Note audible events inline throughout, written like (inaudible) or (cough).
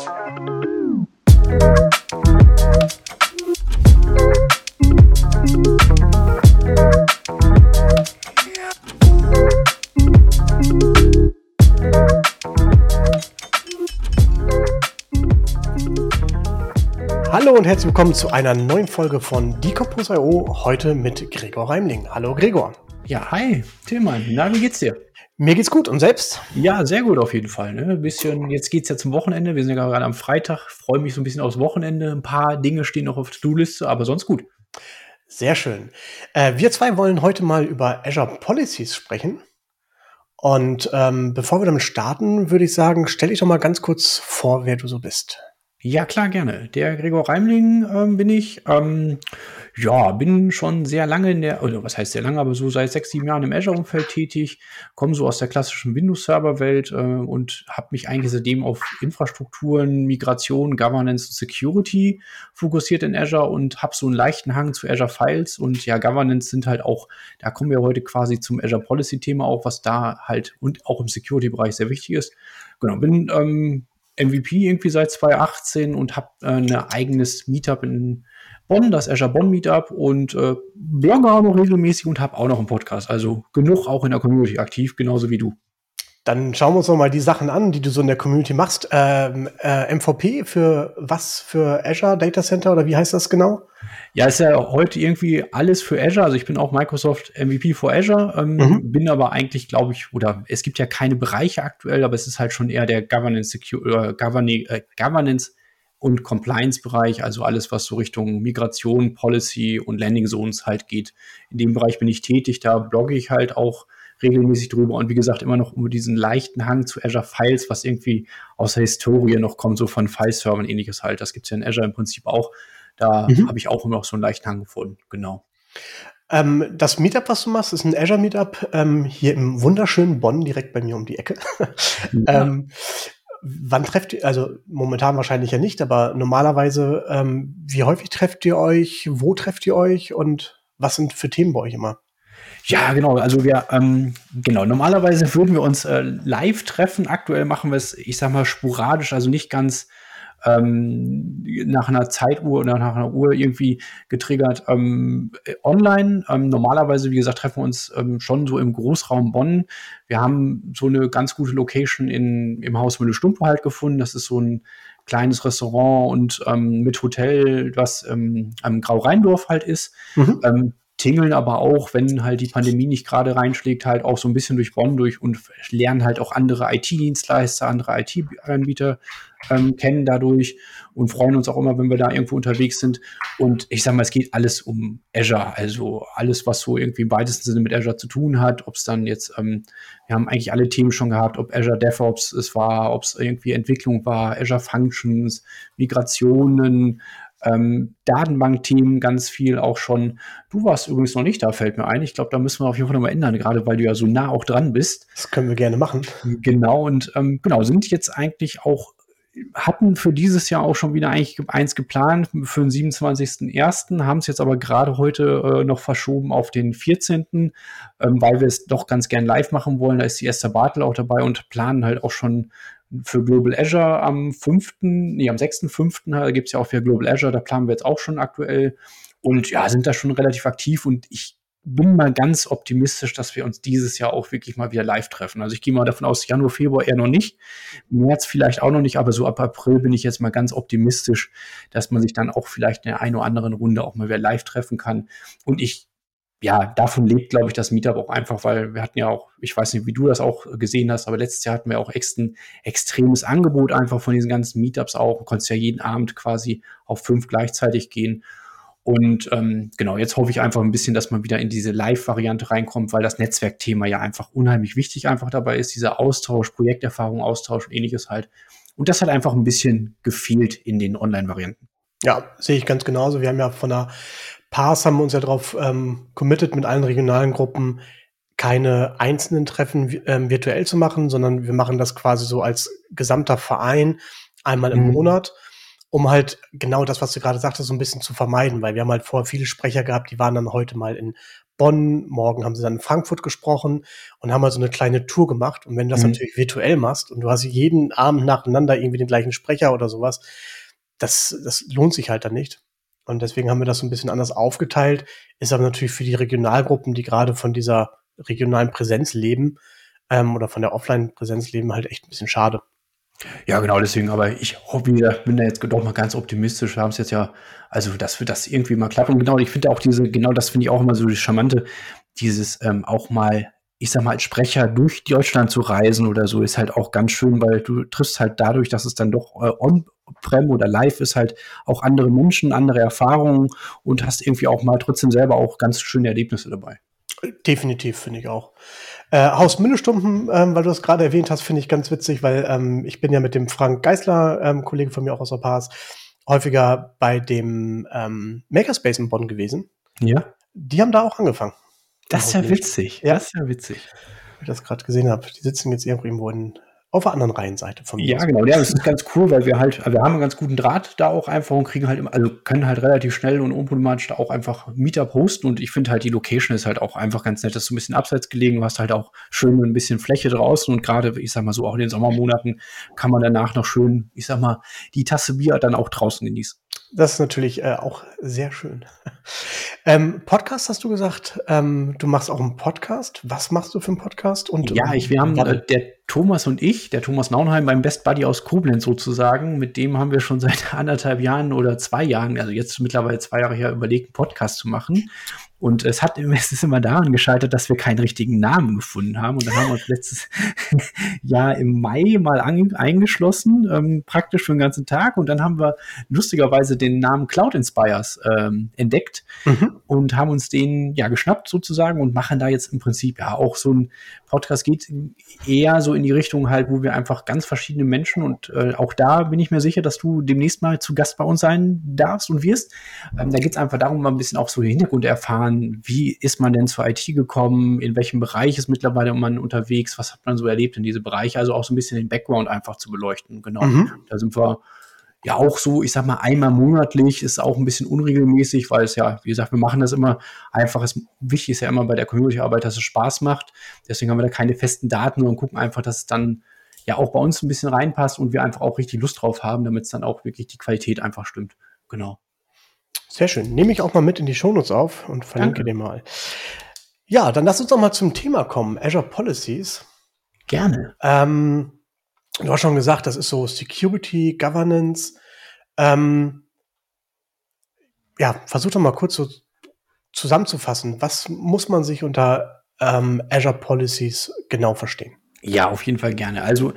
Hallo und herzlich willkommen zu einer neuen Folge von Decompose.io, heute mit Gregor Reimling. Hallo Gregor. Ja, hi, Tillmann. Na, wie geht's dir? Mir geht's gut und selbst? Ja, sehr gut auf jeden Fall. Ne? Ein bisschen, jetzt geht's ja zum Wochenende. Wir sind ja gerade am Freitag. Freue mich so ein bisschen aufs Wochenende. Ein paar Dinge stehen noch auf der To-Do-Liste, aber sonst gut. Sehr schön. Äh, wir zwei wollen heute mal über Azure Policies sprechen. Und ähm, bevor wir damit starten, würde ich sagen, stell dich doch mal ganz kurz vor, wer du so bist. Ja, klar, gerne. Der Gregor Reimling ähm, bin ich. Ähm, ja, bin schon sehr lange in der, oder was heißt sehr lange, aber so seit sechs, sieben Jahren im Azure-Umfeld tätig, komme so aus der klassischen Windows-Server-Welt äh, und habe mich eigentlich seitdem auf Infrastrukturen, Migration, Governance und Security fokussiert in Azure und habe so einen leichten Hang zu Azure Files und ja, Governance sind halt auch, da kommen wir heute quasi zum Azure Policy-Thema auch, was da halt und auch im Security-Bereich sehr wichtig ist. Genau, bin ähm, MVP irgendwie seit 2018 und habe äh, ein eigenes Meetup in Bonn, das Azure Bonn Meetup und äh, blogge auch noch regelmäßig und habe auch noch einen Podcast. Also genug auch in der Community aktiv, genauso wie du. Dann schauen wir uns noch mal die Sachen an, die du so in der Community machst. Ähm, äh, MVP für was? Für Azure Data Center oder wie heißt das genau? Ja, ist ja heute irgendwie alles für Azure. Also ich bin auch Microsoft MVP for Azure, ähm, mhm. bin aber eigentlich, glaube ich, oder es gibt ja keine Bereiche aktuell, aber es ist halt schon eher der Governance, Secure, äh, Governance, äh, Governance und Compliance-Bereich, also alles, was so Richtung Migration, Policy und Landing Zones halt geht. In dem Bereich bin ich tätig, da blogge ich halt auch regelmäßig drüber und wie gesagt immer noch über diesen leichten Hang zu Azure Files, was irgendwie aus der Historie noch kommt, so von File-Servern ähnliches halt. Das gibt es ja in Azure im Prinzip auch. Da mhm. habe ich auch immer noch so einen leichten Hang gefunden, genau. Ähm, das Meetup, was du machst, ist ein Azure Meetup ähm, hier im wunderschönen Bonn, direkt bei mir um die Ecke. Ja. (laughs) ähm, wann trefft ihr, also momentan wahrscheinlich ja nicht, aber normalerweise, ähm, wie häufig trefft ihr euch, wo trefft ihr euch und was sind für Themen bei euch immer? Ja, genau. Also wir, ähm, genau, normalerweise würden wir uns äh, live treffen. Aktuell machen wir es, ich sag mal, sporadisch, also nicht ganz ähm, nach einer Zeituhr oder nach einer Uhr irgendwie getriggert ähm, online. Ähm, normalerweise, wie gesagt, treffen wir uns ähm, schon so im Großraum Bonn. Wir haben so eine ganz gute Location in, im Haus Mülle-Stumpe halt gefunden. Das ist so ein kleines Restaurant und ähm, mit Hotel, was ähm, am Grau-Rheindorf halt ist. Mhm. Tingeln aber auch, wenn halt die Pandemie nicht gerade reinschlägt, halt auch so ein bisschen durch Bonn durch und lernen halt auch andere IT-Dienstleister, andere IT-Anbieter ähm, kennen dadurch und freuen uns auch immer, wenn wir da irgendwo unterwegs sind. Und ich sag mal, es geht alles um Azure, also alles, was so irgendwie im weitesten Sinne mit Azure zu tun hat, ob es dann jetzt, ähm, wir haben eigentlich alle Themen schon gehabt, ob Azure DevOps es war, ob es irgendwie Entwicklung war, Azure Functions, Migrationen, ähm, Datenbankthemen ganz viel auch schon. Du warst übrigens noch nicht da, fällt mir ein. Ich glaube, da müssen wir auf jeden Fall nochmal ändern, gerade weil du ja so nah auch dran bist. Das können wir gerne machen. Genau, und ähm, genau, sind jetzt eigentlich auch hatten für dieses Jahr auch schon wieder eigentlich eins geplant für den 27.01., haben es jetzt aber gerade heute äh, noch verschoben auf den 14., ähm, weil wir es doch ganz gern live machen wollen. Da ist die Esther Bartel auch dabei und planen halt auch schon für Global Azure am 5., nee, am 6.5. Da gibt es ja auch für Global Azure, da planen wir jetzt auch schon aktuell. Und ja, sind da schon relativ aktiv und ich bin mal ganz optimistisch, dass wir uns dieses Jahr auch wirklich mal wieder live treffen. Also ich gehe mal davon aus, Januar, Februar eher noch nicht, März vielleicht auch noch nicht, aber so ab April bin ich jetzt mal ganz optimistisch, dass man sich dann auch vielleicht in der einen oder anderen Runde auch mal wieder live treffen kann. Und ich ja, davon lebt, glaube ich, das Meetup auch einfach, weil wir hatten ja auch, ich weiß nicht, wie du das auch gesehen hast, aber letztes Jahr hatten wir auch echt ein extremes Angebot einfach von diesen ganzen Meetups auch. Du konntest ja jeden Abend quasi auf fünf gleichzeitig gehen. Und ähm, genau, jetzt hoffe ich einfach ein bisschen, dass man wieder in diese Live-Variante reinkommt, weil das Netzwerkthema ja einfach unheimlich wichtig einfach dabei ist, dieser Austausch, Projekterfahrung, Austausch und ähnliches halt. Und das hat einfach ein bisschen gefehlt in den Online-Varianten. Ja, sehe ich ganz genauso. Wir haben ja von der Pars haben wir uns ja darauf ähm, committed, mit allen regionalen Gruppen keine einzelnen Treffen ähm, virtuell zu machen, sondern wir machen das quasi so als gesamter Verein einmal im mhm. Monat, um halt genau das, was du gerade sagtest, so ein bisschen zu vermeiden, weil wir haben halt vorher viele Sprecher gehabt, die waren dann heute mal in Bonn, morgen haben sie dann in Frankfurt gesprochen und haben mal so eine kleine Tour gemacht. Und wenn du das mhm. natürlich virtuell machst und du hast jeden Abend nacheinander irgendwie den gleichen Sprecher oder sowas, das, das lohnt sich halt dann nicht. Und deswegen haben wir das so ein bisschen anders aufgeteilt. Ist aber natürlich für die Regionalgruppen, die gerade von dieser regionalen Präsenz leben ähm, oder von der Offline-Präsenz leben, halt echt ein bisschen schade. Ja, genau, deswegen, aber ich hoffe, ich bin da jetzt doch mal ganz optimistisch. Wir haben es jetzt ja, also, dass wir das irgendwie mal klappen. Und genau, ich finde auch diese, genau das finde ich auch immer so die charmante, dieses ähm, auch mal, ich sag mal, als Sprecher durch Deutschland zu reisen oder so, ist halt auch ganz schön, weil du triffst halt dadurch, dass es dann doch äh, on-prem oder live ist, halt auch andere Menschen, andere Erfahrungen und hast irgendwie auch mal trotzdem selber auch ganz schöne Erlebnisse dabei. Definitiv, finde ich auch. Äh, Haus Mindestumpen, ähm, weil du das gerade erwähnt hast, finde ich ganz witzig, weil ähm, ich bin ja mit dem Frank Geisler, ähm, Kollege von mir auch aus der Pass, häufiger bei dem ähm, Makerspace in Bonn gewesen. Ja. Die haben da auch angefangen. Das ist ja witzig. Ja, das ist ja witzig. Wie ich das gerade gesehen habe. Die sitzen jetzt irgendwo in auf der anderen Reihenseite von mir. Ja, genau. Ja, das ist ganz cool, weil wir halt, wir haben einen ganz guten Draht da auch einfach und kriegen halt immer, also können halt relativ schnell und unproblematisch da auch einfach Meetup hosten und ich finde halt die Location ist halt auch einfach ganz nett. Das ist so ein bisschen abseits gelegen, du hast halt auch schön ein bisschen Fläche draußen und gerade, ich sag mal so, auch in den Sommermonaten kann man danach noch schön, ich sag mal, die Tasse Bier dann auch draußen genießen. Das ist natürlich äh, auch sehr schön. ähm, Podcast hast du gesagt. Ähm, du machst auch einen Podcast. Was machst du für einen Podcast? Und, ja, ich, wir haben äh, der Thomas und ich, der Thomas Naunheim, beim Best Buddy aus Koblenz sozusagen, mit dem haben wir schon seit (laughs) anderthalb Jahren oder zwei Jahren, also jetzt mittlerweile zwei Jahre her, überlegt, einen Podcast zu machen. Und es hat (laughs) es ist immer daran gescheitert, dass wir keinen richtigen Namen gefunden haben. Und dann haben wir uns letztes (laughs) Jahr im Mai mal an, eingeschlossen, ähm, praktisch für den ganzen Tag. Und dann haben wir lustigerweise den Namen Cloud Inspires ähm, entdeckt mhm. und haben uns den ja geschnappt sozusagen und machen da jetzt im Prinzip ja auch so ein Podcast geht eher so in die Richtung halt, wo wir einfach ganz verschiedene Menschen und äh, auch da bin ich mir sicher, dass du demnächst mal zu Gast bei uns sein darfst und wirst. Ähm, da geht es einfach darum, mal ein bisschen auch so den Hintergrund erfahren erfahren, wie ist man denn zur IT gekommen, in welchem Bereich ist mittlerweile man unterwegs, was hat man so erlebt in diese Bereiche, also auch so ein bisschen den Background einfach zu beleuchten. Genau. Mhm. Da sind wir ja auch so, ich sag mal, einmal monatlich ist auch ein bisschen unregelmäßig, weil es ja, wie gesagt, wir machen das immer einfach. Es, wichtig ist ja immer bei der Community-Arbeit, dass es Spaß macht. Deswegen haben wir da keine festen Daten und gucken einfach, dass es dann ja auch bei uns ein bisschen reinpasst und wir einfach auch richtig Lust drauf haben, damit es dann auch wirklich die Qualität einfach stimmt. Genau. Sehr schön. Nehme ich auch mal mit in die Shownotes auf und verlinke Danke. den mal. Ja, dann lass uns doch mal zum Thema kommen. Azure Policies. Gerne. Ähm, du hast schon gesagt, das ist so Security, Governance. Ähm, ja, versuch doch mal kurz so zusammenzufassen. Was muss man sich unter ähm, Azure Policies genau verstehen? Ja, auf jeden Fall gerne. Also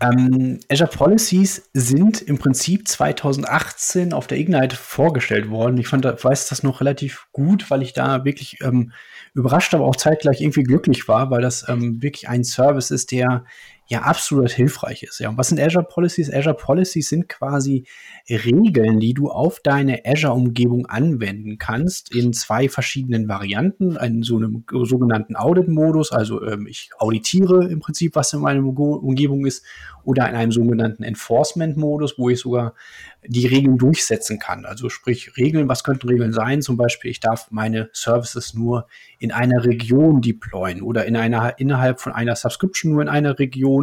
ähm, Azure Policies sind im Prinzip 2018 auf der Ignite vorgestellt worden. Ich fand, weiß das noch relativ gut, weil ich da wirklich ähm, überrascht, aber auch zeitgleich irgendwie glücklich war, weil das ähm, wirklich ein Service ist, der ja absolut hilfreich ist. Ja, und was sind Azure Policies? Azure Policies sind quasi Regeln, die du auf deine Azure-Umgebung anwenden kannst in zwei verschiedenen Varianten. In so einem sogenannten Audit-Modus, also ähm, ich auditiere im Prinzip, was in meiner Umgebung ist, oder in einem sogenannten Enforcement-Modus, wo ich sogar die Regeln durchsetzen kann. Also sprich Regeln, was könnten Regeln sein? Zum Beispiel, ich darf meine Services nur in einer Region deployen oder in einer, innerhalb von einer Subscription nur in einer Region,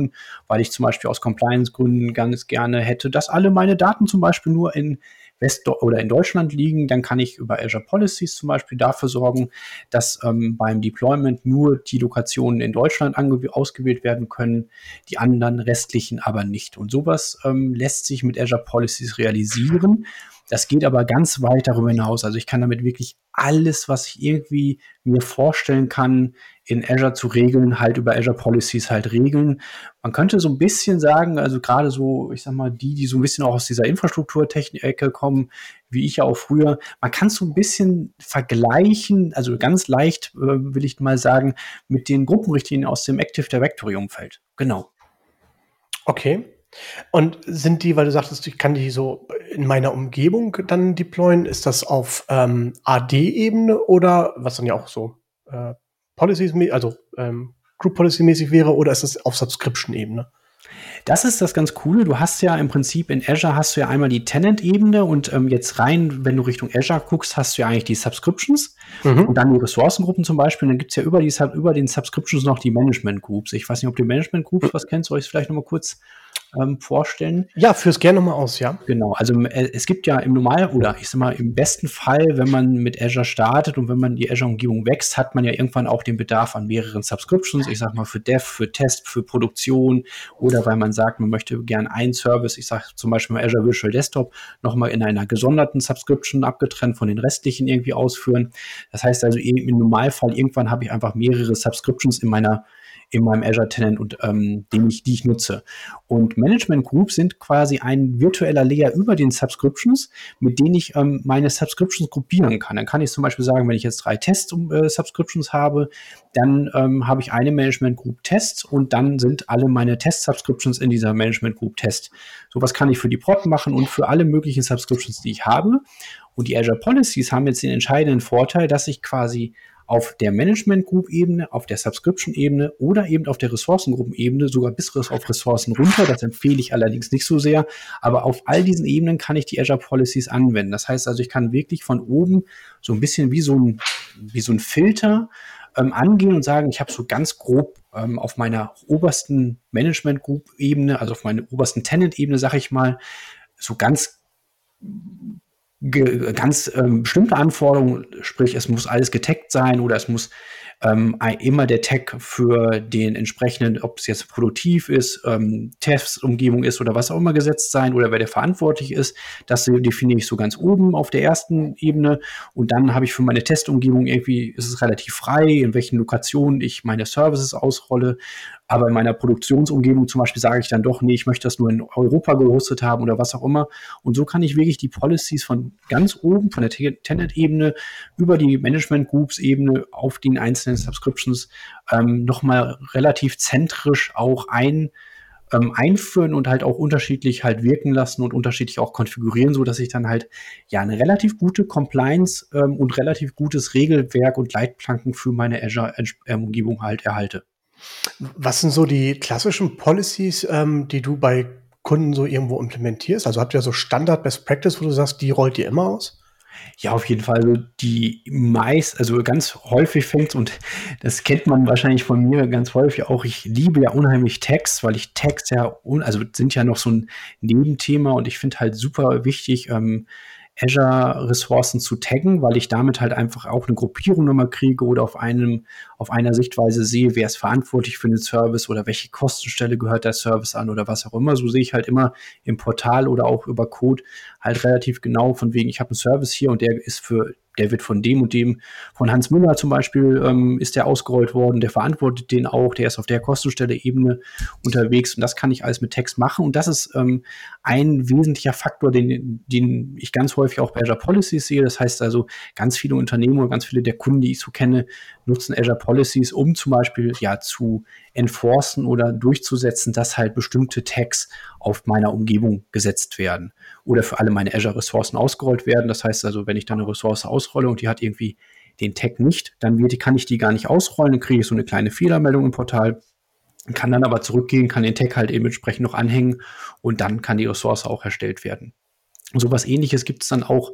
weil ich zum Beispiel aus Compliance-Gründen ganz gerne hätte, dass alle meine Daten zum Beispiel nur in West- oder in Deutschland liegen, dann kann ich über Azure Policies zum Beispiel dafür sorgen, dass ähm, beim Deployment nur die Lokationen in Deutschland ausgewählt werden können, die anderen restlichen aber nicht. Und sowas ähm, lässt sich mit Azure Policies realisieren. Das geht aber ganz weit darüber hinaus. Also ich kann damit wirklich alles, was ich irgendwie mir vorstellen kann, in Azure zu regeln, halt über Azure Policies halt regeln. Man könnte so ein bisschen sagen, also gerade so, ich sag mal, die, die so ein bisschen auch aus dieser Infrastrukturtechnik-Ecke kommen, wie ich ja auch früher, man kann so ein bisschen vergleichen, also ganz leicht, äh, will ich mal sagen, mit den Gruppenrichtlinien aus dem Active Directory-Umfeld. Genau. Okay. Und sind die, weil du sagtest, ich kann die so in meiner Umgebung dann deployen, ist das auf ähm, AD-Ebene oder was dann ja auch so äh, Policies, also ähm, Group Policy mäßig wäre, oder ist das auf Subscription-Ebene? Das ist das ganz Coole. Du hast ja im Prinzip in Azure hast du ja einmal die Tenant-Ebene und ähm, jetzt rein, wenn du Richtung Azure guckst, hast du ja eigentlich die Subscriptions mhm. und dann die Ressourcengruppen zum Beispiel. Und dann gibt es ja über, die, über den Subscriptions noch die Management Groups. Ich weiß nicht, ob die Management Groups mhm. was kennst, soll ich es vielleicht nochmal kurz ähm, vorstellen. Ja, fürs gerne nochmal aus, ja. Genau, also äh, es gibt ja im Normal oder ich sag mal im besten Fall, wenn man mit Azure startet und wenn man die Azure-Umgebung wächst, hat man ja irgendwann auch den Bedarf an mehreren Subscriptions. Ich sag mal für Dev, für Test, für Produktion oder weil man sagt, man möchte gern einen Service, ich sag zum Beispiel mal Azure Virtual Desktop, nochmal in einer gesonderten Subscription abgetrennt von den restlichen irgendwie ausführen. Das heißt also im Normalfall irgendwann habe ich einfach mehrere Subscriptions in meiner in meinem Azure Tenant und ähm, den ich, die ich nutze. Und Management Groups sind quasi ein virtueller Layer über den Subscriptions, mit denen ich ähm, meine Subscriptions gruppieren kann. Dann kann ich zum Beispiel sagen, wenn ich jetzt drei Test-Subscriptions äh, habe, dann ähm, habe ich eine Management Group Test und dann sind alle meine Test-Subscriptions in dieser Management Group Test. Sowas kann ich für die Prod machen und für alle möglichen Subscriptions, die ich habe. Und die Azure Policies haben jetzt den entscheidenden Vorteil, dass ich quasi auf der Management Group Ebene, auf der Subscription Ebene oder eben auf der Ressourcengruppen Ebene, sogar bis auf Ressourcen runter. Das empfehle ich allerdings nicht so sehr. Aber auf all diesen Ebenen kann ich die Azure Policies anwenden. Das heißt also, ich kann wirklich von oben so ein bisschen wie so ein, wie so ein Filter ähm, angehen und sagen, ich habe so ganz grob ähm, auf meiner obersten Management Group Ebene, also auf meiner obersten Tenant Ebene, sage ich mal, so ganz ganz ähm, bestimmte Anforderungen, sprich es muss alles getaggt sein oder es muss ähm, immer der Tag für den entsprechenden, ob es jetzt produktiv ist, ähm, Testumgebung ist oder was auch immer gesetzt sein oder wer der verantwortlich ist. Das definiere ich so ganz oben auf der ersten Ebene. Und dann habe ich für meine Testumgebung irgendwie, ist es relativ frei, in welchen Lokationen ich meine Services ausrolle. Aber in meiner Produktionsumgebung zum Beispiel sage ich dann doch, nee, ich möchte das nur in Europa gehostet haben oder was auch immer. Und so kann ich wirklich die Policies von ganz oben, von der Tenant-Ebene über die Management-Groups-Ebene auf den einzelnen Subscriptions ähm, nochmal relativ zentrisch auch ein, ähm, einführen und halt auch unterschiedlich halt wirken lassen und unterschiedlich auch konfigurieren, so dass ich dann halt ja eine relativ gute Compliance ähm, und relativ gutes Regelwerk und Leitplanken für meine Azure-Umgebung halt erhalte. Was sind so die klassischen Policies, ähm, die du bei Kunden so irgendwo implementierst? Also habt ihr so Standard Best Practice, wo du sagst, die rollt ihr immer aus? Ja, auf jeden Fall. Also die meist, also ganz häufig fängt und das kennt man wahrscheinlich von mir ganz häufig auch. Ich liebe ja unheimlich Tags, weil ich Tags ja, also sind ja noch so ein Nebenthema und ich finde halt super wichtig, ähm, Azure-Ressourcen zu taggen, weil ich damit halt einfach auch eine Gruppierung nochmal kriege oder auf einem, auf einer Sichtweise sehe, wer ist verantwortlich für den Service oder welche Kostenstelle gehört der Service an oder was auch immer. So sehe ich halt immer im Portal oder auch über Code halt relativ genau von wegen, ich habe einen Service hier und der ist für der wird von dem und dem, von Hans Müller zum Beispiel, ähm, ist der ausgerollt worden, der verantwortet den auch, der ist auf der Kostenstelle-Ebene unterwegs. Und das kann ich alles mit Text machen. Und das ist ähm, ein wesentlicher Faktor, den, den ich ganz häufig auch bei Azure Policies sehe. Das heißt also, ganz viele Unternehmen und ganz viele der Kunden, die ich so kenne, nutzen Azure Policies, um zum Beispiel ja zu enforcen oder durchzusetzen, dass halt bestimmte Tags auf meiner Umgebung gesetzt werden oder für alle meine Azure-Ressourcen ausgerollt werden. Das heißt also, wenn ich dann eine Ressource ausrolle und die hat irgendwie den Tag nicht, dann wird, kann ich die gar nicht ausrollen, dann kriege ich so eine kleine Fehlermeldung im Portal, kann dann aber zurückgehen, kann den Tag halt eben entsprechend noch anhängen und dann kann die Ressource auch erstellt werden. So was ähnliches gibt es dann auch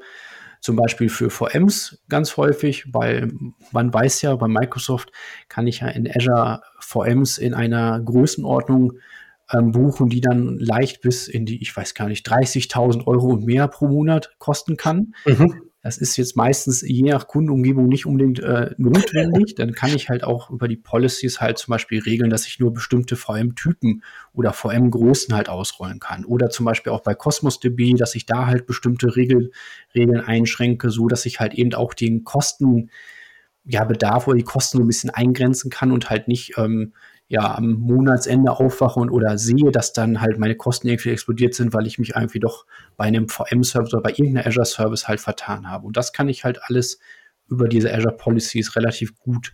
zum Beispiel für VMs ganz häufig, weil man weiß ja, bei Microsoft kann ich ja in Azure VMs in einer Größenordnung ähm, buchen, die dann leicht bis in die, ich weiß gar nicht, 30.000 Euro und mehr pro Monat kosten kann. Mhm. Das ist jetzt meistens je nach Kundenumgebung nicht unbedingt äh, notwendig. Dann kann ich halt auch über die Policies halt zum Beispiel regeln, dass ich nur bestimmte VM-Typen oder VM-Größen halt ausrollen kann. Oder zum Beispiel auch bei Cosmos DB, dass ich da halt bestimmte Regel, Regeln einschränke, so dass ich halt eben auch den Kosten, ja, Bedarf oder die Kosten so ein bisschen eingrenzen kann und halt nicht ähm, ja am Monatsende aufwache und oder sehe, dass dann halt meine Kosten irgendwie explodiert sind, weil ich mich irgendwie doch bei einem VM-Service oder bei irgendeiner Azure-Service halt vertan habe. Und das kann ich halt alles über diese Azure Policies relativ gut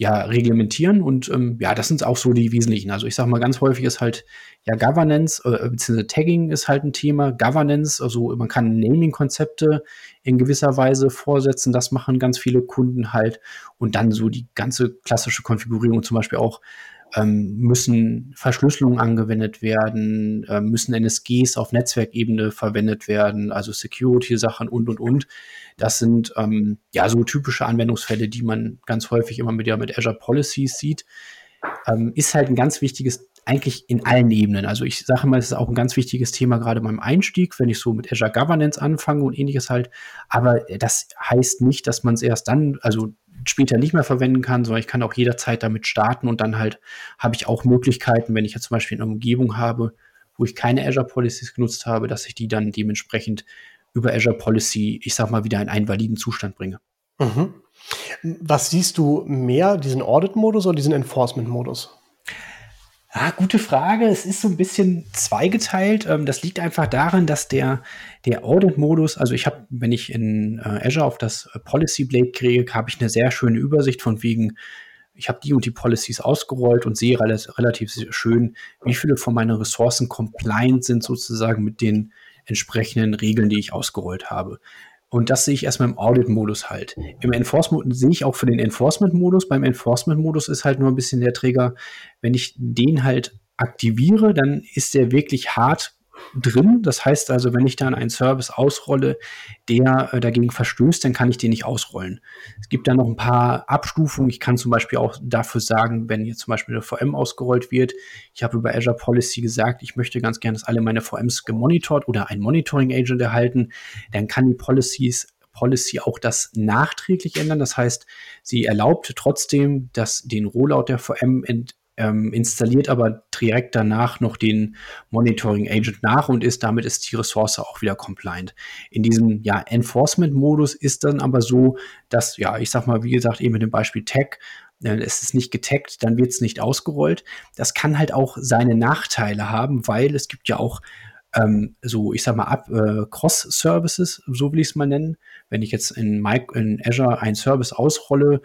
ja, reglementieren und ähm, ja, das sind auch so die wesentlichen. Also ich sage mal, ganz häufig ist halt ja Governance äh, bzw. Tagging ist halt ein Thema. Governance, also man kann Naming-Konzepte in gewisser Weise vorsetzen. Das machen ganz viele Kunden halt und dann so die ganze klassische Konfigurierung, zum Beispiel auch ähm, müssen Verschlüsselungen angewendet werden, äh, müssen NSGs auf Netzwerkebene verwendet werden, also Security-Sachen und, und, und. Das sind ähm, ja so typische Anwendungsfälle, die man ganz häufig immer mit, ja, mit Azure Policies sieht. Ähm, ist halt ein ganz wichtiges eigentlich in allen Ebenen. Also ich sage mal, es ist auch ein ganz wichtiges Thema gerade beim Einstieg, wenn ich so mit Azure Governance anfange und ähnliches halt. Aber das heißt nicht, dass man es erst dann, also später nicht mehr verwenden kann, sondern ich kann auch jederzeit damit starten und dann halt habe ich auch Möglichkeiten, wenn ich jetzt zum Beispiel eine Umgebung habe, wo ich keine Azure Policies genutzt habe, dass ich die dann dementsprechend über Azure Policy, ich sag mal, wieder in einen validen Zustand bringe. Mhm. Was siehst du mehr, diesen Audit-Modus oder diesen Enforcement-Modus? Ah, gute Frage. Es ist so ein bisschen zweigeteilt. Ähm, das liegt einfach daran, dass der, der Audit-Modus, also ich habe, wenn ich in äh, Azure auf das Policy Blade kriege, habe ich eine sehr schöne Übersicht von wegen, ich habe die und die Policies ausgerollt und sehe relativ schön, wie viele von meinen Ressourcen compliant sind sozusagen mit den entsprechenden Regeln, die ich ausgerollt habe. Und das sehe ich erstmal im Audit-Modus halt. Im Enforcement sehe ich auch für den Enforcement-Modus. Beim Enforcement-Modus ist halt nur ein bisschen der Träger, wenn ich den halt aktiviere, dann ist der wirklich hart drin. Das heißt also, wenn ich dann einen Service ausrolle, der äh, dagegen verstößt, dann kann ich den nicht ausrollen. Es gibt da noch ein paar Abstufungen. Ich kann zum Beispiel auch dafür sagen, wenn jetzt zum Beispiel eine VM ausgerollt wird, ich habe über Azure Policy gesagt, ich möchte ganz gerne, dass alle meine VMs gemonitort oder ein Monitoring Agent erhalten, dann kann die Policies Policy auch das nachträglich ändern. Das heißt, sie erlaubt trotzdem, dass den Rollout der VM ent ähm, installiert aber direkt danach noch den Monitoring Agent nach und ist damit ist die Ressource auch wieder compliant. In diesem ja, Enforcement-Modus ist dann aber so, dass, ja, ich sag mal, wie gesagt, eben mit dem Beispiel Tag, äh, es ist nicht getaggt, dann wird es nicht ausgerollt. Das kann halt auch seine Nachteile haben, weil es gibt ja auch ähm, so, ich sag mal, äh, Cross-Services, so will ich es mal nennen. Wenn ich jetzt in, My in Azure einen Service ausrolle,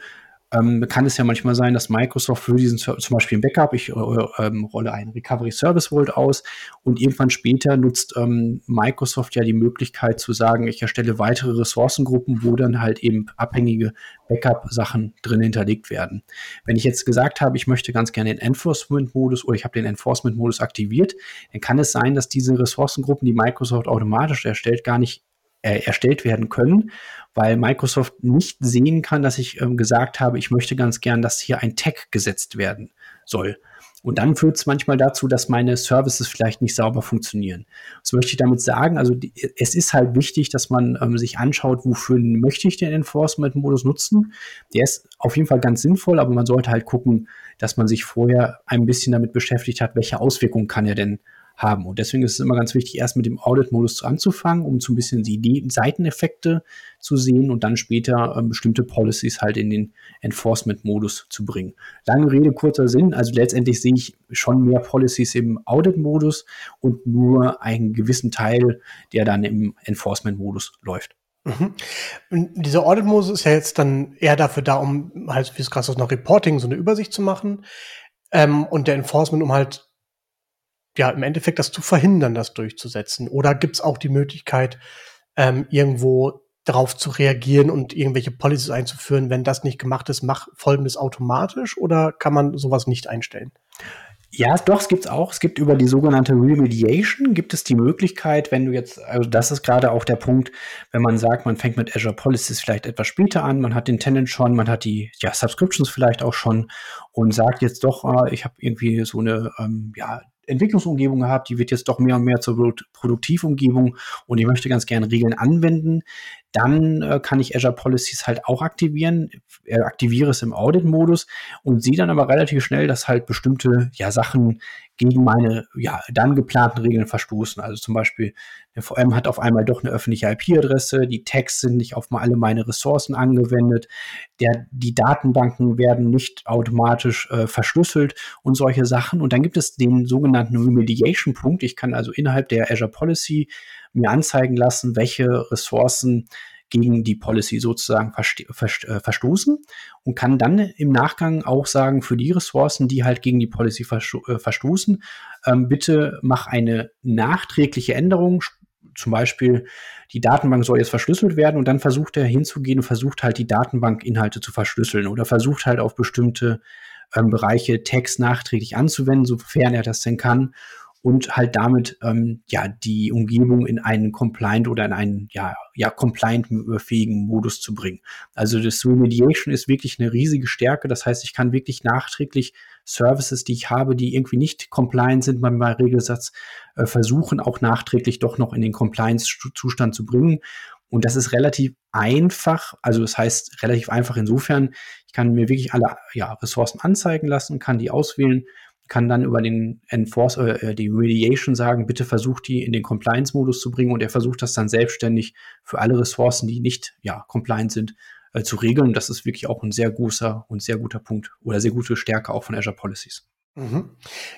ähm, kann es ja manchmal sein, dass Microsoft für diesen zum Beispiel ein Backup, ich äh, ähm, rolle einen Recovery Service Vault aus und irgendwann später nutzt ähm, Microsoft ja die Möglichkeit zu sagen, ich erstelle weitere Ressourcengruppen, wo dann halt eben abhängige Backup-Sachen drin hinterlegt werden. Wenn ich jetzt gesagt habe, ich möchte ganz gerne den Enforcement-Modus oder ich habe den Enforcement-Modus aktiviert, dann kann es sein, dass diese Ressourcengruppen, die Microsoft automatisch erstellt, gar nicht äh, erstellt werden können, weil Microsoft nicht sehen kann, dass ich ähm, gesagt habe, ich möchte ganz gern, dass hier ein Tag gesetzt werden soll. Und dann führt es manchmal dazu, dass meine Services vielleicht nicht sauber funktionieren. Was möchte ich damit sagen? Also die, es ist halt wichtig, dass man ähm, sich anschaut, wofür möchte ich den Enforcement-Modus nutzen. Der ist auf jeden Fall ganz sinnvoll, aber man sollte halt gucken, dass man sich vorher ein bisschen damit beschäftigt hat, welche Auswirkungen kann er denn haben. Und deswegen ist es immer ganz wichtig, erst mit dem Audit-Modus anzufangen, um so ein bisschen die Seiteneffekte zu sehen und dann später ähm, bestimmte Policies halt in den Enforcement-Modus zu bringen. Lange Rede, kurzer Sinn. Also letztendlich sehe ich schon mehr Policies im Audit-Modus und nur einen gewissen Teil, der dann im Enforcement-Modus läuft. Mhm. Dieser Audit-Modus ist ja jetzt dann eher dafür da, um halt, wie es gerade noch Reporting, so eine Übersicht zu machen. Ähm, und der Enforcement, um halt ja, im Endeffekt das zu verhindern, das durchzusetzen? Oder gibt es auch die Möglichkeit, ähm, irgendwo darauf zu reagieren und irgendwelche Policies einzuführen, wenn das nicht gemacht ist, mach folgendes automatisch oder kann man sowas nicht einstellen? Ja, doch, es gibt es auch. Es gibt über die sogenannte Remediation gibt es die Möglichkeit, wenn du jetzt, also das ist gerade auch der Punkt, wenn man sagt, man fängt mit Azure Policies vielleicht etwas später an, man hat den Tenant schon, man hat die ja, Subscriptions vielleicht auch schon und sagt jetzt doch, äh, ich habe irgendwie so eine ähm, ja, Entwicklungsumgebung gehabt, die wird jetzt doch mehr und mehr zur Produktivumgebung und ich möchte ganz gerne Regeln anwenden, dann äh, kann ich Azure Policies halt auch aktivieren, äh, aktiviere es im Audit-Modus und sehe dann aber relativ schnell, dass halt bestimmte ja, Sachen gegen meine ja, dann geplanten Regeln verstoßen. Also zum Beispiel, eine VM hat auf einmal doch eine öffentliche IP-Adresse, die Tags sind nicht auf alle meine Ressourcen angewendet, der, die Datenbanken werden nicht automatisch äh, verschlüsselt und solche Sachen. Und dann gibt es den sogenannten Remediation-Punkt. Ich kann also innerhalb der Azure Policy mir anzeigen lassen, welche Ressourcen gegen die Policy sozusagen äh, verstoßen und kann dann im Nachgang auch sagen, für die Ressourcen, die halt gegen die Policy äh, verstoßen, ähm, bitte mach eine nachträgliche Änderung, zum Beispiel die Datenbank soll jetzt verschlüsselt werden und dann versucht er hinzugehen und versucht halt die Datenbankinhalte zu verschlüsseln oder versucht halt auf bestimmte ähm, Bereiche Text nachträglich anzuwenden, sofern er das denn kann und halt damit ähm, ja die Umgebung in einen compliant oder in einen ja ja compliant fähigen Modus zu bringen. Also das Remediation ist wirklich eine riesige Stärke. Das heißt, ich kann wirklich nachträglich Services, die ich habe, die irgendwie nicht compliant sind, beim Regelsatz äh, versuchen auch nachträglich doch noch in den Compliance-Zustand zu bringen. Und das ist relativ einfach. Also das heißt relativ einfach insofern, ich kann mir wirklich alle ja, Ressourcen anzeigen lassen, kann die auswählen kann dann über den Enforce, äh, äh, die Mediation sagen, bitte versucht die in den Compliance-Modus zu bringen und er versucht das dann selbstständig für alle Ressourcen, die nicht ja, compliant sind, äh, zu regeln. Das ist wirklich auch ein sehr großer und sehr guter Punkt oder sehr gute Stärke auch von Azure Policies. Mhm.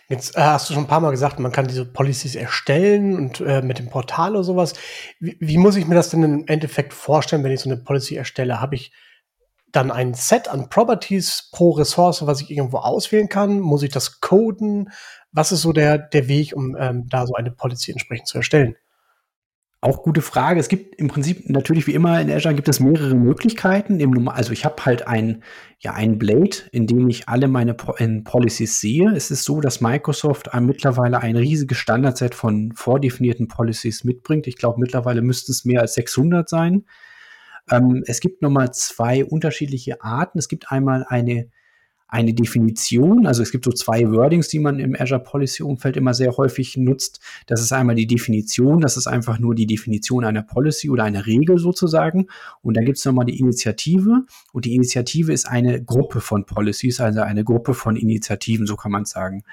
Jetzt äh, hast du schon ein paar Mal gesagt, man kann diese Policies erstellen und äh, mit dem Portal oder sowas. Wie, wie, muss ich mir das denn im Endeffekt vorstellen, wenn ich so eine Policy erstelle? Habe ich dann ein Set an Properties pro Ressource, was ich irgendwo auswählen kann? Muss ich das coden? Was ist so der, der Weg, um ähm, da so eine Policy entsprechend zu erstellen? Auch gute Frage. Es gibt im Prinzip natürlich wie immer in Azure gibt es mehrere Möglichkeiten. also ich habe halt ein, ja, ein Blade, in dem ich alle meine po Policies sehe. Es ist so, dass Microsoft mittlerweile ein riesiges Standardset von vordefinierten Policies mitbringt. Ich glaube, mittlerweile müssten es mehr als 600 sein. Ähm, es gibt nochmal zwei unterschiedliche Arten. Es gibt einmal eine, eine Definition, also es gibt so zwei Wordings, die man im Azure Policy Umfeld immer sehr häufig nutzt. Das ist einmal die Definition, das ist einfach nur die Definition einer Policy oder einer Regel sozusagen. Und dann gibt es nochmal die Initiative. Und die Initiative ist eine Gruppe von Policies, also eine Gruppe von Initiativen, so kann man sagen.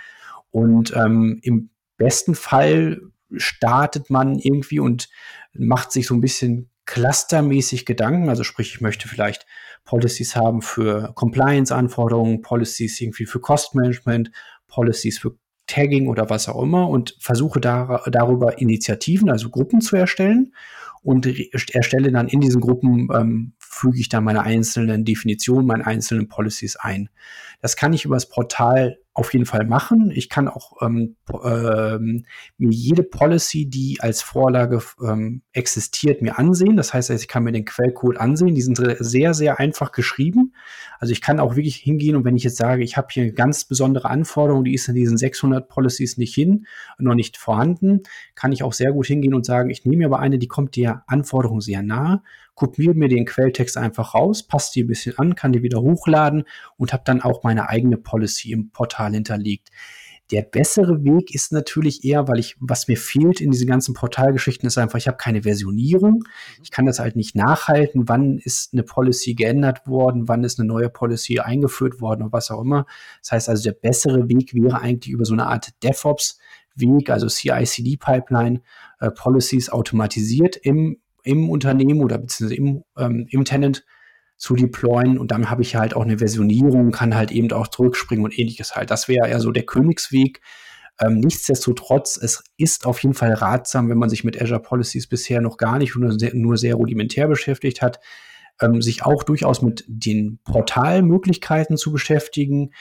Und ähm, im besten Fall startet man irgendwie und macht sich so ein bisschen clustermäßig Gedanken, also sprich, ich möchte vielleicht Policies haben für Compliance-Anforderungen, Policies irgendwie für Cost-Management, Policies für Tagging oder was auch immer und versuche dar darüber Initiativen, also Gruppen zu erstellen und erstelle dann in diesen Gruppen, ähm, füge ich dann meine einzelnen Definitionen, meine einzelnen Policies ein. Das kann ich über das Portal auf jeden Fall machen. Ich kann auch ähm, ähm, jede Policy, die als Vorlage ähm, existiert, mir ansehen. Das heißt, ich kann mir den Quellcode ansehen. Die sind sehr, sehr einfach geschrieben. Also ich kann auch wirklich hingehen und wenn ich jetzt sage, ich habe hier eine ganz besondere Anforderung, die ist in diesen 600 Policies nicht hin, noch nicht vorhanden, kann ich auch sehr gut hingehen und sagen, ich nehme mir aber eine, die kommt der Anforderung sehr nahe kopiere mir den Quelltext einfach raus, passe die ein bisschen an, kann die wieder hochladen und habe dann auch meine eigene Policy im Portal hinterlegt. Der bessere Weg ist natürlich eher, weil ich, was mir fehlt in diesen ganzen Portalgeschichten, ist einfach, ich habe keine Versionierung. Ich kann das halt nicht nachhalten, wann ist eine Policy geändert worden, wann ist eine neue Policy eingeführt worden und was auch immer. Das heißt also, der bessere Weg wäre eigentlich über so eine Art DevOps-Weg, also CI-CD-Pipeline, äh, Policies automatisiert im im Unternehmen oder beziehungsweise im, ähm, im Tenant zu deployen und dann habe ich halt auch eine Versionierung, kann halt eben auch zurückspringen und ähnliches halt. Das wäre ja so der Königsweg. Ähm, nichtsdestotrotz, es ist auf jeden Fall ratsam, wenn man sich mit Azure Policies bisher noch gar nicht nur sehr, nur sehr rudimentär beschäftigt hat, ähm, sich auch durchaus mit den Portalmöglichkeiten zu beschäftigen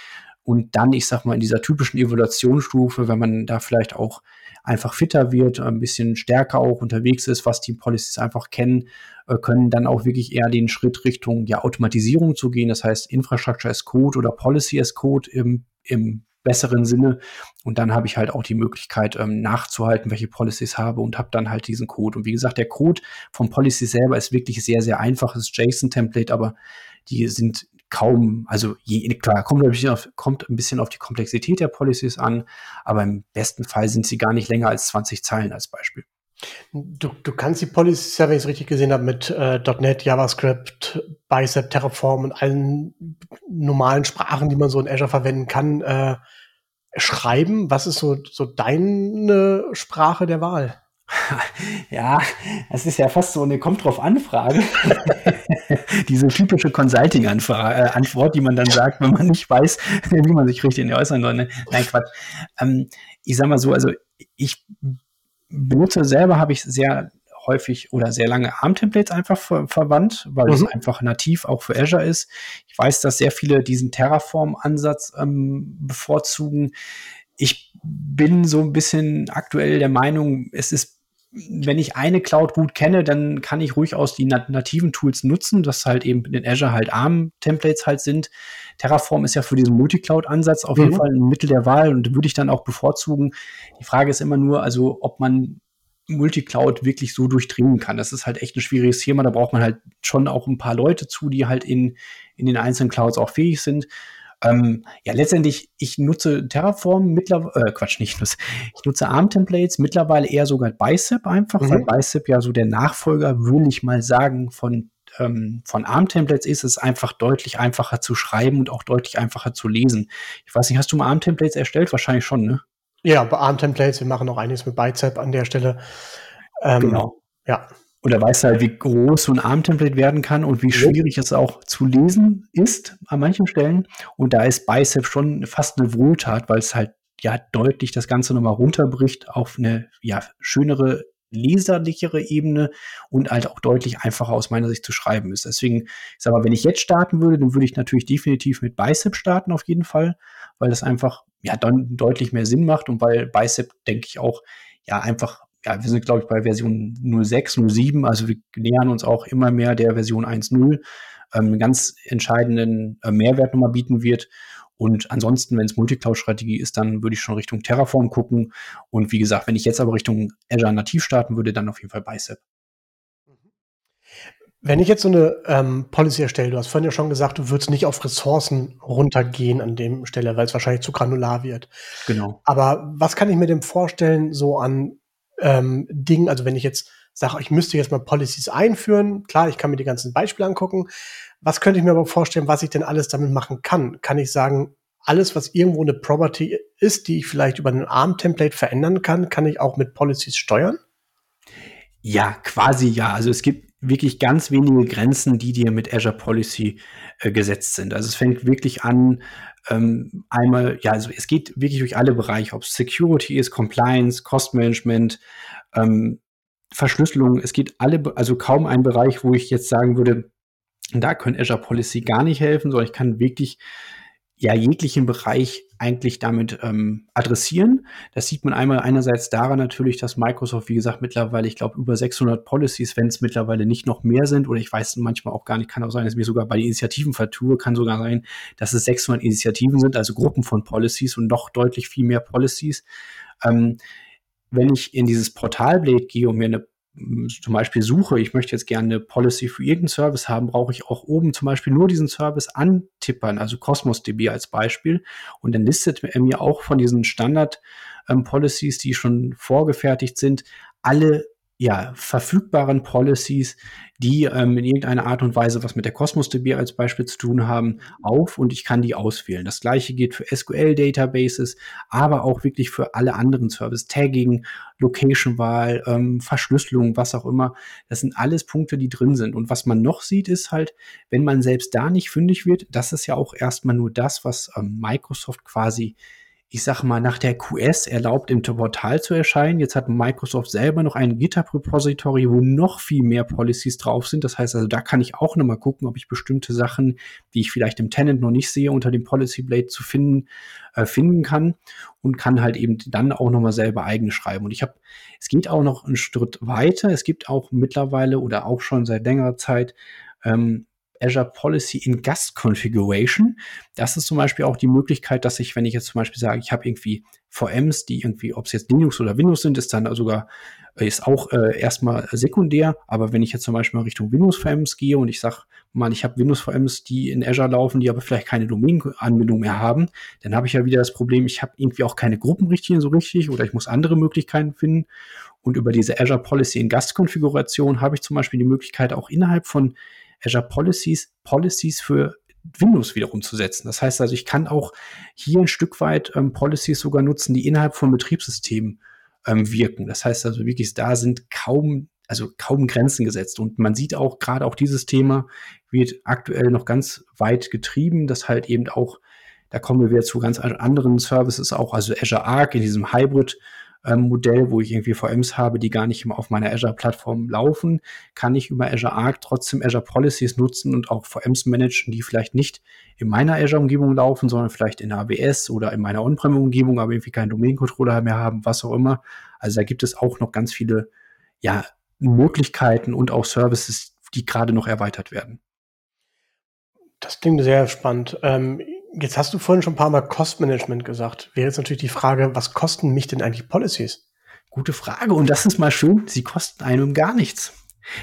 und dann, ich sag mal, in dieser typischen Evaluationsstufe, wenn man da vielleicht auch einfach fitter wird, ein bisschen stärker auch unterwegs ist, was die Policies einfach kennen, äh, können dann auch wirklich eher den Schritt Richtung ja, Automatisierung zu gehen. Das heißt, Infrastructure as Code oder Policy as Code im, im besseren Sinne. Und dann habe ich halt auch die Möglichkeit, ähm, nachzuhalten, welche Policies habe und habe dann halt diesen Code. Und wie gesagt, der Code vom Policy selber ist wirklich sehr, sehr einfach. Ist JSON-Template, aber die sind kaum, also je, klar, kommt ein, bisschen auf, kommt ein bisschen auf die Komplexität der Policies an, aber im besten Fall sind sie gar nicht länger als 20 Zeilen als Beispiel. Du, du kannst die Policies ja, wenn ich es richtig gesehen habe, mit äh, .NET, JavaScript, Bicep, Terraform und allen normalen Sprachen, die man so in Azure verwenden kann, äh, schreiben. Was ist so, so deine Sprache der Wahl? (laughs) Ja, das ist ja fast so eine kommt drauf Anfrage. (laughs) Diese typische Consulting-Antwort, die man dann sagt, wenn man nicht weiß, (laughs) wie man sich richtig äußern soll. Ne? Nein, Quatsch. Ähm, ich sag mal so, also ich benutze selber, habe ich sehr häufig oder sehr lange ARM-Templates einfach ver verwandt, weil mhm. es einfach nativ auch für Azure ist. Ich weiß, dass sehr viele diesen Terraform-Ansatz ähm, bevorzugen. Ich bin so ein bisschen aktuell der Meinung, es ist wenn ich eine Cloud gut kenne, dann kann ich ruhig aus die nativen Tools nutzen, das halt eben in Azure halt ARM-Templates halt sind. Terraform ist ja für diesen Multicloud-Ansatz auf mhm. jeden Fall ein Mittel der Wahl und würde ich dann auch bevorzugen. Die Frage ist immer nur, also ob man Multicloud wirklich so durchdringen kann. Das ist halt echt ein schwieriges Thema. Da braucht man halt schon auch ein paar Leute zu, die halt in, in den einzelnen Clouds auch fähig sind. Ähm, ja, letztendlich, ich nutze Terraform mittlerweile, äh, Quatsch, nicht nutze, ich nutze ARM-Templates, mittlerweile eher sogar Bicep einfach, mhm. weil Bicep ja so der Nachfolger, würde ich mal sagen, von, ähm, von ARM-Templates ist, es einfach deutlich einfacher zu schreiben und auch deutlich einfacher zu lesen. Ich weiß nicht, hast du mal ARM-Templates erstellt? Wahrscheinlich schon, ne? Ja, bei ARM-Templates, wir machen auch einiges mit Bicep an der Stelle. Ähm, genau. Ja. Und er weiß halt, wie groß so ein ARM-Template werden kann und wie schwierig es auch zu lesen ist an manchen Stellen. Und da ist Bicep schon fast eine Wohltat, weil es halt ja deutlich das Ganze nochmal runterbricht auf eine ja schönere, leserlichere Ebene und halt auch deutlich einfacher aus meiner Sicht zu schreiben ist. Deswegen, ich sag mal, wenn ich jetzt starten würde, dann würde ich natürlich definitiv mit Bicep starten auf jeden Fall, weil das einfach ja dann deutlich mehr Sinn macht und weil Bicep, denke ich, auch ja einfach ja, wir sind, glaube ich, bei Version 06, 07, also wir nähern uns auch immer mehr der Version 1.0, ähm, einen ganz entscheidenden äh, Mehrwert nochmal bieten wird. Und ansonsten, wenn es Multicloud-Strategie ist, dann würde ich schon Richtung Terraform gucken. Und wie gesagt, wenn ich jetzt aber Richtung Azure nativ starten würde, dann auf jeden Fall Bicep. Wenn ich jetzt so eine ähm, Policy erstelle, du hast vorhin ja schon gesagt, du würdest nicht auf Ressourcen runtergehen an dem Stelle, weil es wahrscheinlich zu granular wird. Genau. Aber was kann ich mir denn vorstellen, so an ähm, Ding, also wenn ich jetzt sage, ich müsste jetzt mal Policies einführen, klar, ich kann mir die ganzen Beispiele angucken. Was könnte ich mir aber vorstellen, was ich denn alles damit machen kann? Kann ich sagen, alles, was irgendwo eine Property ist, die ich vielleicht über ein ARM-Template verändern kann, kann ich auch mit Policies steuern? Ja, quasi ja. Also es gibt wirklich ganz wenige Grenzen, die dir mit Azure Policy äh, gesetzt sind. Also es fängt wirklich an, ähm, einmal, ja, also es geht wirklich durch alle Bereiche, ob es Security ist, Compliance, Cost Management, ähm, Verschlüsselung. Es geht alle, also kaum ein Bereich, wo ich jetzt sagen würde, da können Azure Policy gar nicht helfen, sondern ich kann wirklich ja jeglichen Bereich eigentlich damit ähm, adressieren. Das sieht man einmal einerseits daran natürlich, dass Microsoft, wie gesagt, mittlerweile, ich glaube, über 600 Policies, wenn es mittlerweile nicht noch mehr sind, oder ich weiß manchmal auch gar nicht, kann auch sein, dass mir sogar bei den Initiativen vertue, kann sogar sein, dass es 600 Initiativen sind, also Gruppen von Policies und noch deutlich viel mehr Policies. Ähm, wenn ich in dieses Portalblade gehe und mir eine zum Beispiel suche, ich möchte jetzt gerne eine Policy für irgendeinen Service haben, brauche ich auch oben zum Beispiel nur diesen Service antippern, also Cosmos DB als Beispiel. Und dann listet er mir auch von diesen Standard-Policies, ähm, die schon vorgefertigt sind, alle ja, verfügbaren Policies, die ähm, in irgendeiner Art und Weise was mit der Cosmos DB als Beispiel zu tun haben, auf und ich kann die auswählen. Das gleiche geht für SQL-Databases, aber auch wirklich für alle anderen Services, Tagging, Location-Wahl, ähm, Verschlüsselung, was auch immer. Das sind alles Punkte, die drin sind. Und was man noch sieht, ist halt, wenn man selbst da nicht fündig wird, das ist ja auch erstmal nur das, was ähm, Microsoft quasi ich sag mal, nach der QS erlaubt, im Portal zu erscheinen. Jetzt hat Microsoft selber noch ein GitHub-Repository, wo noch viel mehr Policies drauf sind. Das heißt also, da kann ich auch nochmal gucken, ob ich bestimmte Sachen, die ich vielleicht im Tenant noch nicht sehe, unter dem Policy Blade zu finden, äh, finden kann und kann halt eben dann auch nochmal selber eigene schreiben. Und ich habe, es geht auch noch einen Schritt weiter. Es gibt auch mittlerweile oder auch schon seit längerer Zeit ähm, Azure Policy in Gast Configuration. Das ist zum Beispiel auch die Möglichkeit, dass ich, wenn ich jetzt zum Beispiel sage, ich habe irgendwie VMs, die irgendwie, ob es jetzt Linux oder Windows sind, ist dann sogar ist auch äh, erstmal sekundär. Aber wenn ich jetzt zum Beispiel mal Richtung Windows VMs gehe und ich sage, mal, ich habe Windows VMs, die in Azure laufen, die aber vielleicht keine Domain-Anbindung mehr haben, dann habe ich ja wieder das Problem, ich habe irgendwie auch keine Gruppenrichtlinien so richtig oder ich muss andere Möglichkeiten finden. Und über diese Azure Policy in Gastkonfiguration habe ich zum Beispiel die Möglichkeit, auch innerhalb von Azure Policies, Policies für Windows wieder umzusetzen. Das heißt also, ich kann auch hier ein Stück weit ähm, Policies sogar nutzen, die innerhalb von Betriebssystemen ähm, wirken. Das heißt also wirklich, da sind kaum, also kaum Grenzen gesetzt. Und man sieht auch, gerade auch dieses Thema wird aktuell noch ganz weit getrieben, dass halt eben auch, da kommen wir wieder zu ganz anderen Services auch, also Azure Arc in diesem Hybrid ähm, Modell, wo ich irgendwie VMs habe, die gar nicht immer auf meiner Azure-Plattform laufen, kann ich über Azure Arc trotzdem Azure Policies nutzen und auch VMs managen, die vielleicht nicht in meiner Azure-Umgebung laufen, sondern vielleicht in AWS oder in meiner On-Prem-Umgebung, aber irgendwie keinen Domain-Controller mehr haben, was auch immer. Also da gibt es auch noch ganz viele ja, Möglichkeiten und auch Services, die gerade noch erweitert werden. Das klingt sehr spannend. Ähm, jetzt hast du vorhin schon ein paar Mal Cost-Management gesagt. Wäre jetzt natürlich die Frage, was kosten mich denn eigentlich Policies? Gute Frage. Und das ist mal schön, sie kosten einem gar nichts.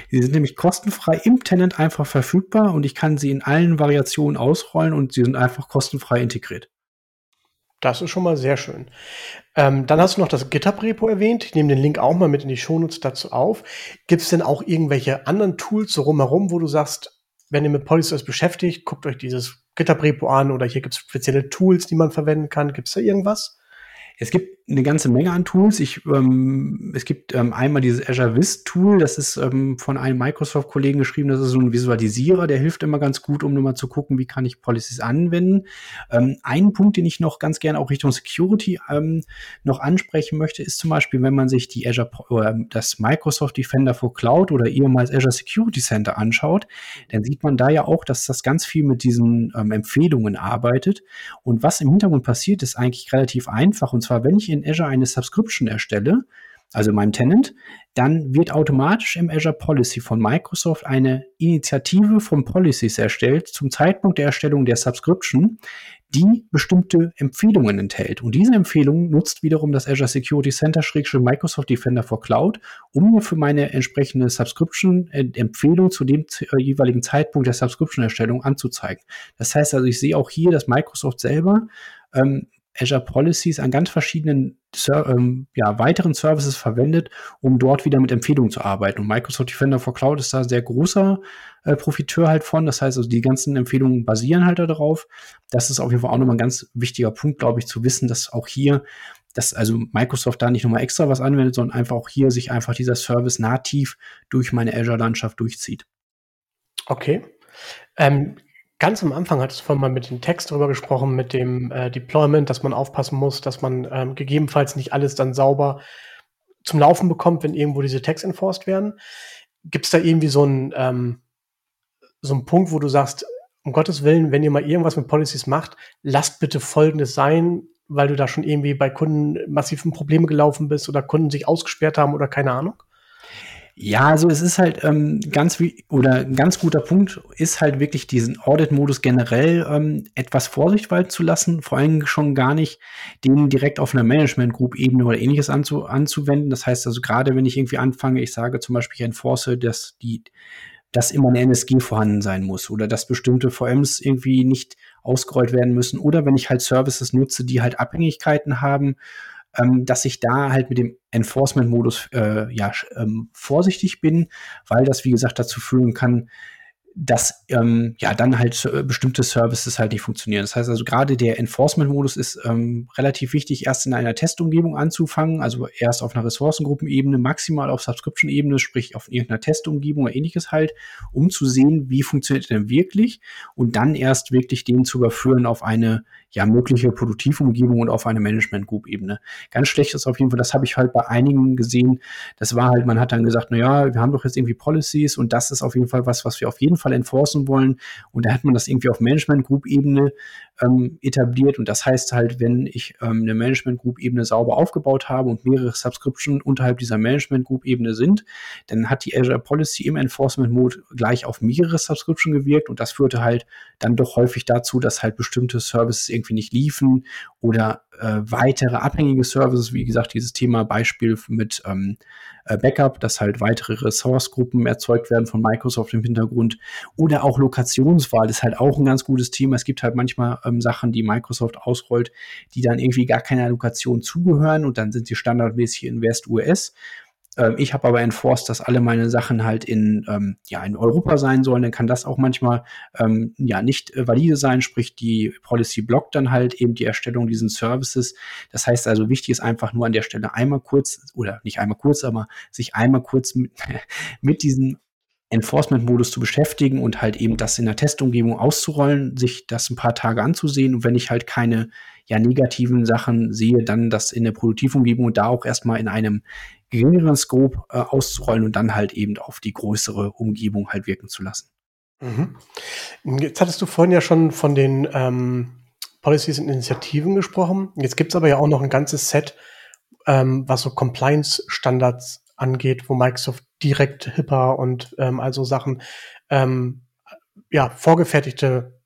Sie sind nämlich kostenfrei im Tenant einfach verfügbar und ich kann sie in allen Variationen ausrollen und sie sind einfach kostenfrei integriert. Das ist schon mal sehr schön. Ähm, dann hast du noch das GitHub-Repo erwähnt. Ich nehme den Link auch mal mit in die Shownotes dazu auf. Gibt es denn auch irgendwelche anderen Tools so rumherum, wo du sagst, wenn ihr mit Polystores beschäftigt, guckt euch dieses GitHub-Repo an oder hier gibt es spezielle Tools, die man verwenden kann. Gibt es da irgendwas? Es gibt eine ganze Menge an Tools. Ich, ähm, es gibt ähm, einmal dieses Azure Vis Tool, das ist ähm, von einem Microsoft-Kollegen geschrieben, das ist so ein Visualisierer, der hilft immer ganz gut, um nochmal zu gucken, wie kann ich Policies anwenden. Ähm, ein Punkt, den ich noch ganz gerne auch Richtung Security ähm, noch ansprechen möchte, ist zum Beispiel, wenn man sich die Azure oder das Microsoft Defender for Cloud oder ehemals Azure Security Center anschaut, dann sieht man da ja auch, dass das ganz viel mit diesen ähm, Empfehlungen arbeitet. Und was im Hintergrund passiert, ist eigentlich relativ einfach. Und zwar, wenn ich in in Azure eine Subscription erstelle, also meinem Tenant, dann wird automatisch im Azure Policy von Microsoft eine Initiative von Policies erstellt zum Zeitpunkt der Erstellung der Subscription, die bestimmte Empfehlungen enthält. Und diese Empfehlung nutzt wiederum das Azure Security Center Microsoft Defender for Cloud, um mir für meine entsprechende Subscription äh, Empfehlung zu dem äh, jeweiligen Zeitpunkt der Subscription Erstellung anzuzeigen. Das heißt also, ich sehe auch hier, dass Microsoft selber ähm, Azure Policies an ganz verschiedenen ähm, ja, weiteren Services verwendet, um dort wieder mit Empfehlungen zu arbeiten. Und Microsoft Defender for Cloud ist da sehr großer äh, Profiteur halt von. Das heißt also, die ganzen Empfehlungen basieren halt darauf. Das ist auf jeden Fall auch nochmal ein ganz wichtiger Punkt, glaube ich, zu wissen, dass auch hier dass also Microsoft da nicht nochmal extra was anwendet, sondern einfach auch hier sich einfach dieser Service nativ durch meine Azure-Landschaft durchzieht. Okay. Ähm, Ganz am Anfang hattest du vorhin mal mit dem Text drüber gesprochen, mit dem äh, Deployment, dass man aufpassen muss, dass man ähm, gegebenenfalls nicht alles dann sauber zum Laufen bekommt, wenn irgendwo diese Tags enforced werden. Gibt es da irgendwie so einen ähm, so einen Punkt, wo du sagst, um Gottes Willen, wenn ihr mal irgendwas mit Policies macht, lasst bitte Folgendes sein, weil du da schon irgendwie bei Kunden massiven Probleme gelaufen bist oder Kunden sich ausgesperrt haben oder keine Ahnung? Ja, also es ist halt ähm, ganz wie oder ein ganz guter Punkt ist halt wirklich diesen Audit-Modus generell ähm, etwas Vorsicht walten zu lassen, vor allem schon gar nicht den direkt auf einer Management-Group-Ebene oder ähnliches anzu anzuwenden. Das heißt also gerade wenn ich irgendwie anfange, ich sage zum Beispiel, ich enforce, dass die dass immer eine NSG vorhanden sein muss oder dass bestimmte VMs irgendwie nicht ausgerollt werden müssen oder wenn ich halt Services nutze, die halt Abhängigkeiten haben ähm, dass ich da halt mit dem Enforcement-Modus äh, ja, ähm, vorsichtig bin, weil das, wie gesagt, dazu führen kann, dass ähm, ja dann halt äh, bestimmte Services halt nicht funktionieren. Das heißt also gerade der Enforcement-Modus ist ähm, relativ wichtig, erst in einer Testumgebung anzufangen, also erst auf einer Ressourcengruppenebene, maximal auf Subscription-Ebene, sprich auf irgendeiner Testumgebung oder ähnliches halt, um zu sehen, wie funktioniert denn wirklich und dann erst wirklich den zu überführen auf eine ja mögliche Produktivumgebung und auf eine Management Group Ebene. Ganz schlecht ist auf jeden Fall, das habe ich halt bei einigen gesehen. Das war halt, man hat dann gesagt, na ja, wir haben doch jetzt irgendwie Policies und das ist auf jeden Fall was, was wir auf jeden Fall enforcen wollen. Und da hat man das irgendwie auf Management Group Ebene ähm, etabliert. Und das heißt halt, wenn ich ähm, eine Management Group Ebene sauber aufgebaut habe und mehrere Subscription unterhalb dieser Management Group Ebene sind, dann hat die Azure Policy im Enforcement Mode gleich auf mehrere Subscription gewirkt und das führte halt dann doch häufig dazu, dass halt bestimmte Services irgendwie nicht liefen oder äh, weitere abhängige Services, wie gesagt, dieses Thema Beispiel mit ähm, äh, Backup, dass halt weitere Ressourcegruppen erzeugt werden von Microsoft im Hintergrund oder auch Lokationswahl ist halt auch ein ganz gutes Thema. Es gibt halt manchmal ähm, Sachen, die Microsoft ausrollt, die dann irgendwie gar keiner Lokation zugehören und dann sind sie standardmäßig in West-US. Ähm, ich habe aber enforced, dass alle meine Sachen halt in, ähm, ja, in Europa sein sollen. Dann kann das auch manchmal ähm, ja nicht äh, valide sein, sprich die Policy blockt dann halt eben die Erstellung diesen Services. Das heißt also, wichtig ist einfach nur an der Stelle einmal kurz, oder nicht einmal kurz, aber sich einmal kurz mit, (laughs) mit diesen Enforcement-Modus zu beschäftigen und halt eben das in der Testumgebung auszurollen, sich das ein paar Tage anzusehen. Und wenn ich halt keine ja, negativen Sachen sehe, dann das in der Produktivumgebung und da auch erstmal in einem geringeren Scope äh, auszurollen und dann halt eben auf die größere Umgebung halt wirken zu lassen. Mhm. Jetzt hattest du vorhin ja schon von den ähm, Policies und Initiativen gesprochen. Jetzt gibt es aber ja auch noch ein ganzes Set, ähm, was so Compliance-Standards angeht, wo Microsoft direkt HIPAA und ähm, also Sachen, ähm, ja, vorgefertigte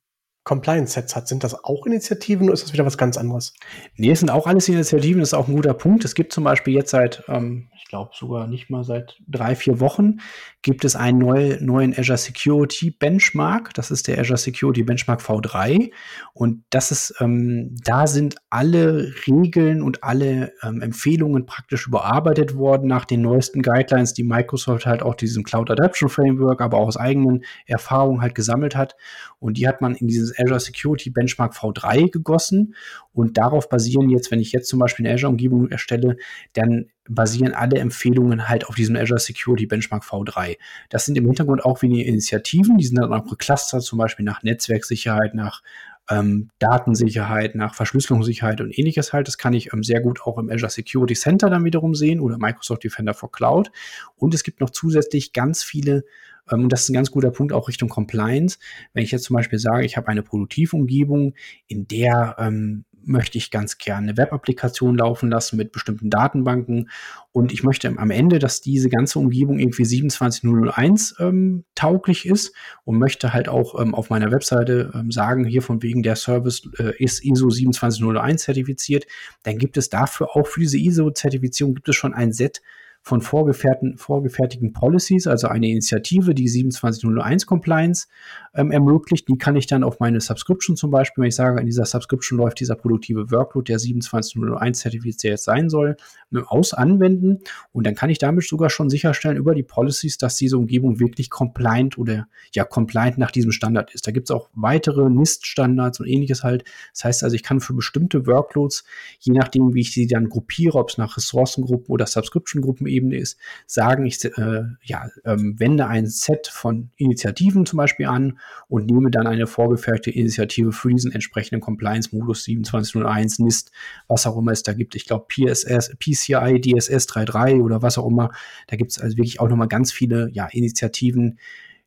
Compliance-Sets hat. Sind das auch Initiativen oder ist das wieder was ganz anderes? Nee, es sind auch alles Initiativen, das ist auch ein guter Punkt. Es gibt zum Beispiel jetzt seit, ähm, ich glaube sogar nicht mal seit drei, vier Wochen, gibt es einen neu, neuen Azure Security Benchmark. Das ist der Azure Security Benchmark V3. Und das ist, ähm, da sind alle Regeln und alle ähm, Empfehlungen praktisch überarbeitet worden nach den neuesten Guidelines, die Microsoft halt auch diesem Cloud Adaption Framework, aber auch aus eigenen Erfahrungen halt gesammelt hat. Und die hat man in dieses Azure Security Benchmark V3 gegossen. Und darauf basieren jetzt, wenn ich jetzt zum Beispiel eine Azure-Umgebung erstelle, dann basieren alle Empfehlungen halt auf diesem Azure Security Benchmark V3. Das sind im Hintergrund auch wenige Initiativen, die sind dann auch geclustert, zum Beispiel nach Netzwerksicherheit, nach ähm, Datensicherheit, nach Verschlüsselungssicherheit und ähnliches halt. Das kann ich ähm, sehr gut auch im Azure Security Center dann wiederum sehen oder Microsoft Defender for Cloud. Und es gibt noch zusätzlich ganz viele und das ist ein ganz guter Punkt auch Richtung Compliance. Wenn ich jetzt zum Beispiel sage, ich habe eine Produktivumgebung, in der ähm, möchte ich ganz gerne eine Web-Applikation laufen lassen mit bestimmten Datenbanken und ich möchte am Ende, dass diese ganze Umgebung irgendwie 27001 ähm, tauglich ist und möchte halt auch ähm, auf meiner Webseite ähm, sagen, hier von wegen der Service äh, ist ISO 27001 zertifiziert, dann gibt es dafür auch für diese ISO-Zertifizierung gibt es schon ein Set von vorgefertigten, vorgefertigten Policies, also eine Initiative, die 27001 Compliance ähm, ermöglicht. Die kann ich dann auf meine Subscription zum Beispiel, wenn ich sage, in dieser Subscription läuft dieser produktive Workload, der 27001 zertifiziert sein soll, ne, aus anwenden. Und dann kann ich damit sogar schon sicherstellen über die Policies, dass diese Umgebung wirklich compliant oder ja compliant nach diesem Standard ist. Da gibt es auch weitere NIST-Standards und ähnliches halt. Das heißt also, ich kann für bestimmte Workloads, je nachdem, wie ich sie dann gruppiere, ob es nach Ressourcengruppen oder Subscription-Gruppen Ebene ist, sagen, ich äh, ja, ähm, wende ein Set von Initiativen zum Beispiel an und nehme dann eine vorgefertigte Initiative für diesen entsprechenden Compliance-Modus 2701, NIST, was auch immer es da gibt. Ich glaube PSS, PCI, DSS 3.3 oder was auch immer. Da gibt es also wirklich auch nochmal ganz viele ja, Initiativen,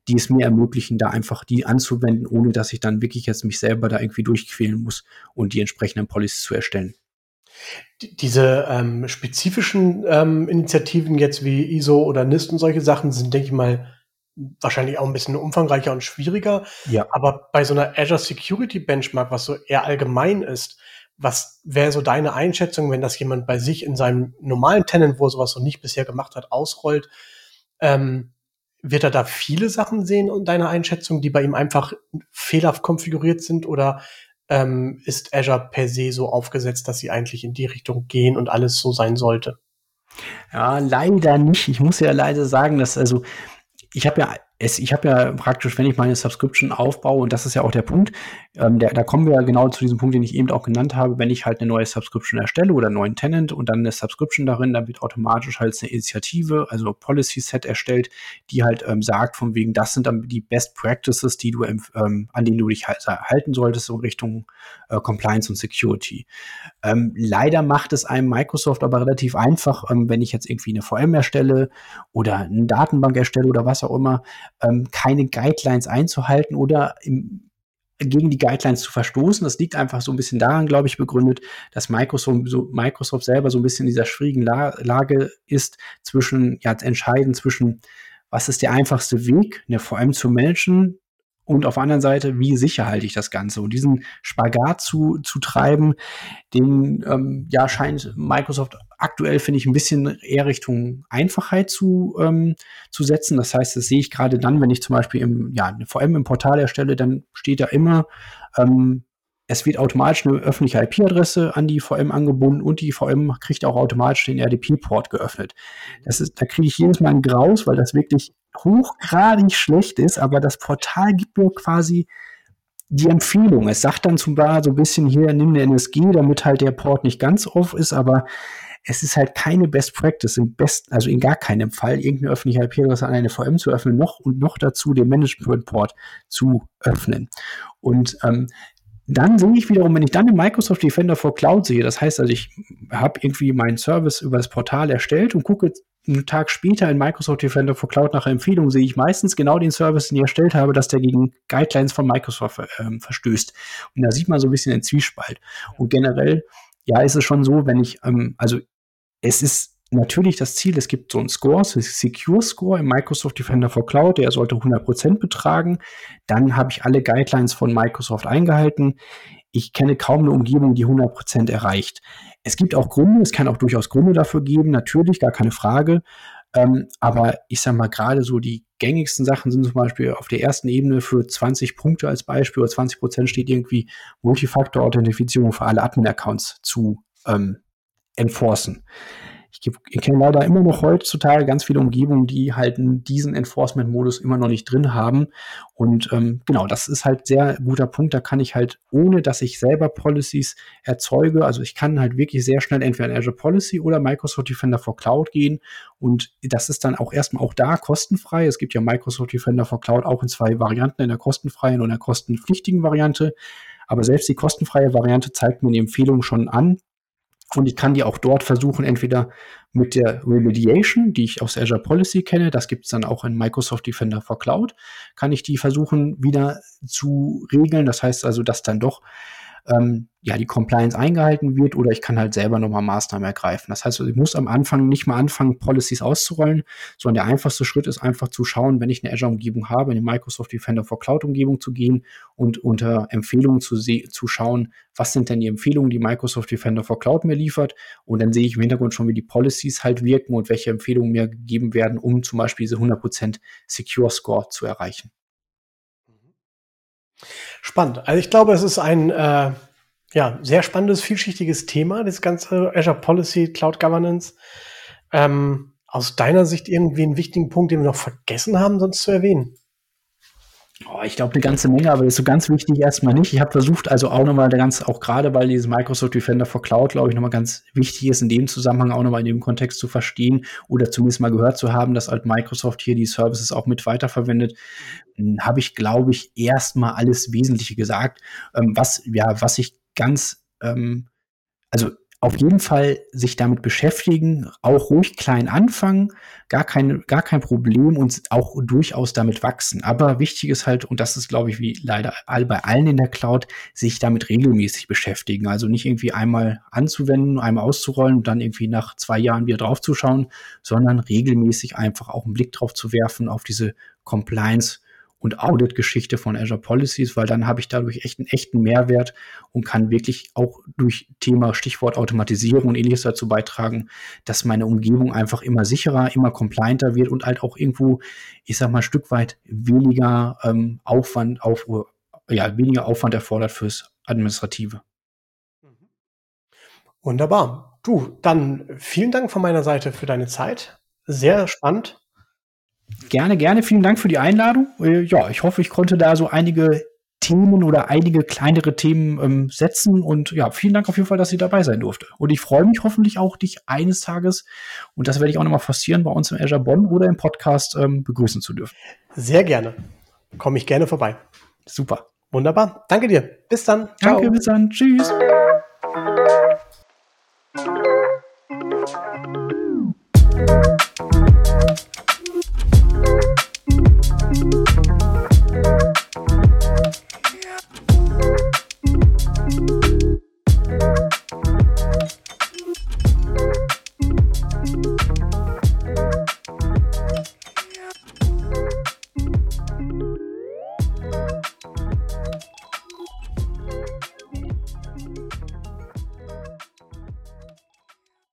die es mir ermöglichen, da einfach die anzuwenden, ohne dass ich dann wirklich jetzt mich selber da irgendwie durchquälen muss und die entsprechenden Policies zu erstellen diese ähm, spezifischen ähm, Initiativen jetzt wie ISO oder NIST und solche Sachen sind, denke ich mal, wahrscheinlich auch ein bisschen umfangreicher und schwieriger. Ja. Aber bei so einer Azure Security Benchmark, was so eher allgemein ist, was wäre so deine Einschätzung, wenn das jemand bei sich in seinem normalen Tenant, wo er sowas noch nicht bisher gemacht hat, ausrollt? Ähm, wird er da viele Sachen sehen und deine Einschätzung, die bei ihm einfach fehlerhaft konfiguriert sind oder ähm, ist Azure per se so aufgesetzt, dass sie eigentlich in die Richtung gehen und alles so sein sollte? Ja, leider nicht. Ich muss ja leider sagen, dass also ich habe ja es, ich habe ja praktisch, wenn ich meine Subscription aufbaue, und das ist ja auch der Punkt, ähm, der, da kommen wir ja genau zu diesem Punkt, den ich eben auch genannt habe, wenn ich halt eine neue Subscription erstelle oder einen neuen Tenant und dann eine Subscription darin, dann wird automatisch halt eine Initiative, also Policy Set erstellt, die halt ähm, sagt, von wegen, das sind dann die Best Practices, die du ähm, an denen du dich halt, halten solltest in Richtung äh, Compliance und Security. Ähm, leider macht es einem Microsoft aber relativ einfach, ähm, wenn ich jetzt irgendwie eine VM erstelle oder eine Datenbank erstelle oder was auch immer, ähm, keine Guidelines einzuhalten oder im, gegen die Guidelines zu verstoßen. Das liegt einfach so ein bisschen daran, glaube ich, begründet, dass Microsoft, so, Microsoft selber so ein bisschen in dieser schwierigen La Lage ist, zwischen, ja, entscheiden zwischen, was ist der einfachste Weg, eine VM zu managen, und auf der anderen Seite, wie sicher halte ich das Ganze? Und diesen Spagat zu, zu treiben, den ähm, ja scheint Microsoft aktuell, finde ich, ein bisschen eher Richtung Einfachheit zu, ähm, zu setzen. Das heißt, das sehe ich gerade dann, wenn ich zum Beispiel im, ja, eine VM im Portal erstelle, dann steht da immer, ähm, es wird automatisch eine öffentliche IP-Adresse an die VM angebunden und die VM kriegt auch automatisch den RDP-Port geöffnet. Das ist, da kriege ich jedes Mal ein Graus, weil das wirklich hochgradig schlecht ist, aber das Portal gibt mir quasi die Empfehlung. Es sagt dann zum Beispiel so ein bisschen hier, nimm eine NSG, damit halt der Port nicht ganz off ist, aber es ist halt keine Best Practice, im besten, also in gar keinem Fall, irgendeine öffentliche IP-Adresse an eine VM zu öffnen, noch und noch dazu den Management-Port zu öffnen. Und ähm, dann sehe ich wiederum, wenn ich dann den Microsoft Defender for Cloud sehe, das heißt also, ich habe irgendwie meinen Service über das Portal erstellt und gucke einen Tag später in Microsoft Defender for Cloud nach Empfehlung sehe ich meistens genau den Service, den ich erstellt habe, dass der gegen Guidelines von Microsoft ähm, verstößt. Und da sieht man so ein bisschen den Zwiespalt. Und generell, ja, ist es schon so, wenn ich, ähm, also es ist natürlich das Ziel, es gibt so einen Score, Secure Score im Microsoft Defender for Cloud, der sollte 100% betragen. Dann habe ich alle Guidelines von Microsoft eingehalten. Ich kenne kaum eine Umgebung, die 100% erreicht. Es gibt auch Gründe, es kann auch durchaus Gründe dafür geben, natürlich, gar keine Frage. Ähm, aber ich sage mal, gerade so die gängigsten Sachen sind zum Beispiel auf der ersten Ebene für 20 Punkte als Beispiel oder 20 Prozent steht irgendwie Multifaktor-Authentifizierung für alle Admin-Accounts zu ähm, enforcen ich, ich kenne leider immer noch heutzutage ganz viele Umgebungen, die halt diesen Enforcement-Modus immer noch nicht drin haben. Und ähm, genau, das ist halt sehr guter Punkt. Da kann ich halt, ohne dass ich selber Policies erzeuge, also ich kann halt wirklich sehr schnell entweder in Azure Policy oder Microsoft Defender for Cloud gehen. Und das ist dann auch erstmal auch da kostenfrei. Es gibt ja Microsoft Defender for Cloud auch in zwei Varianten, in der kostenfreien und der kostenpflichtigen Variante. Aber selbst die kostenfreie Variante zeigt mir die Empfehlung schon an, und ich kann die auch dort versuchen, entweder mit der Remediation, die ich aus Azure Policy kenne, das gibt es dann auch in Microsoft Defender for Cloud, kann ich die versuchen wieder zu regeln. Das heißt also, dass dann doch ähm, ja, die Compliance eingehalten wird oder ich kann halt selber nochmal Maßnahmen ergreifen. Das heißt, also, ich muss am Anfang nicht mal anfangen, Policies auszurollen, sondern der einfachste Schritt ist einfach zu schauen, wenn ich eine Azure-Umgebung habe, in die Microsoft Defender for Cloud-Umgebung zu gehen und unter Empfehlungen zu, zu schauen, was sind denn die Empfehlungen, die Microsoft Defender for Cloud mir liefert. Und dann sehe ich im Hintergrund schon, wie die Policies halt wirken und welche Empfehlungen mir gegeben werden, um zum Beispiel diese 100% Secure Score zu erreichen. Spannend. Also ich glaube, es ist ein äh, ja, sehr spannendes, vielschichtiges Thema, das ganze Azure Policy, Cloud Governance. Ähm, aus deiner Sicht irgendwie einen wichtigen Punkt, den wir noch vergessen haben, sonst zu erwähnen? Oh, ich glaube eine ganze Menge, aber das ist so ganz wichtig erstmal nicht. Ich habe versucht, also auch nochmal ganz, auch gerade weil dieses Microsoft Defender for Cloud, glaube ich, nochmal ganz wichtig ist, in dem Zusammenhang auch nochmal in dem Kontext zu verstehen oder zumindest mal gehört zu haben, dass halt Microsoft hier die Services auch mit weiterverwendet, hm, habe ich, glaube ich, erstmal alles Wesentliche gesagt. Ähm, was, ja, was ich ganz, ähm, also auf jeden Fall sich damit beschäftigen, auch ruhig klein anfangen, gar kein, gar kein Problem und auch durchaus damit wachsen. Aber wichtig ist halt, und das ist, glaube ich, wie leider bei allen in der Cloud, sich damit regelmäßig beschäftigen. Also nicht irgendwie einmal anzuwenden, einmal auszurollen und dann irgendwie nach zwei Jahren wieder draufzuschauen, sondern regelmäßig einfach auch einen Blick drauf zu werfen, auf diese Compliance und Audit-Geschichte von Azure Policies, weil dann habe ich dadurch echt einen echten Mehrwert und kann wirklich auch durch Thema Stichwort Automatisierung und ähnliches dazu beitragen, dass meine Umgebung einfach immer sicherer, immer complianter wird und halt auch irgendwo, ich sag mal, ein Stück weit weniger ähm, Aufwand auf, ja, weniger Aufwand erfordert fürs Administrative. Wunderbar. Du, dann vielen Dank von meiner Seite für deine Zeit. Sehr spannend. Gerne, gerne. Vielen Dank für die Einladung. Äh, ja, ich hoffe, ich konnte da so einige Themen oder einige kleinere Themen ähm, setzen. Und ja, vielen Dank auf jeden Fall, dass ich dabei sein durfte. Und ich freue mich hoffentlich auch, dich eines Tages, und das werde ich auch nochmal forcieren, bei uns im Azure Bonn oder im Podcast ähm, begrüßen zu dürfen. Sehr gerne. Komme ich gerne vorbei. Super. Wunderbar. Danke dir. Bis dann. Ciao. Danke, bis dann. Tschüss.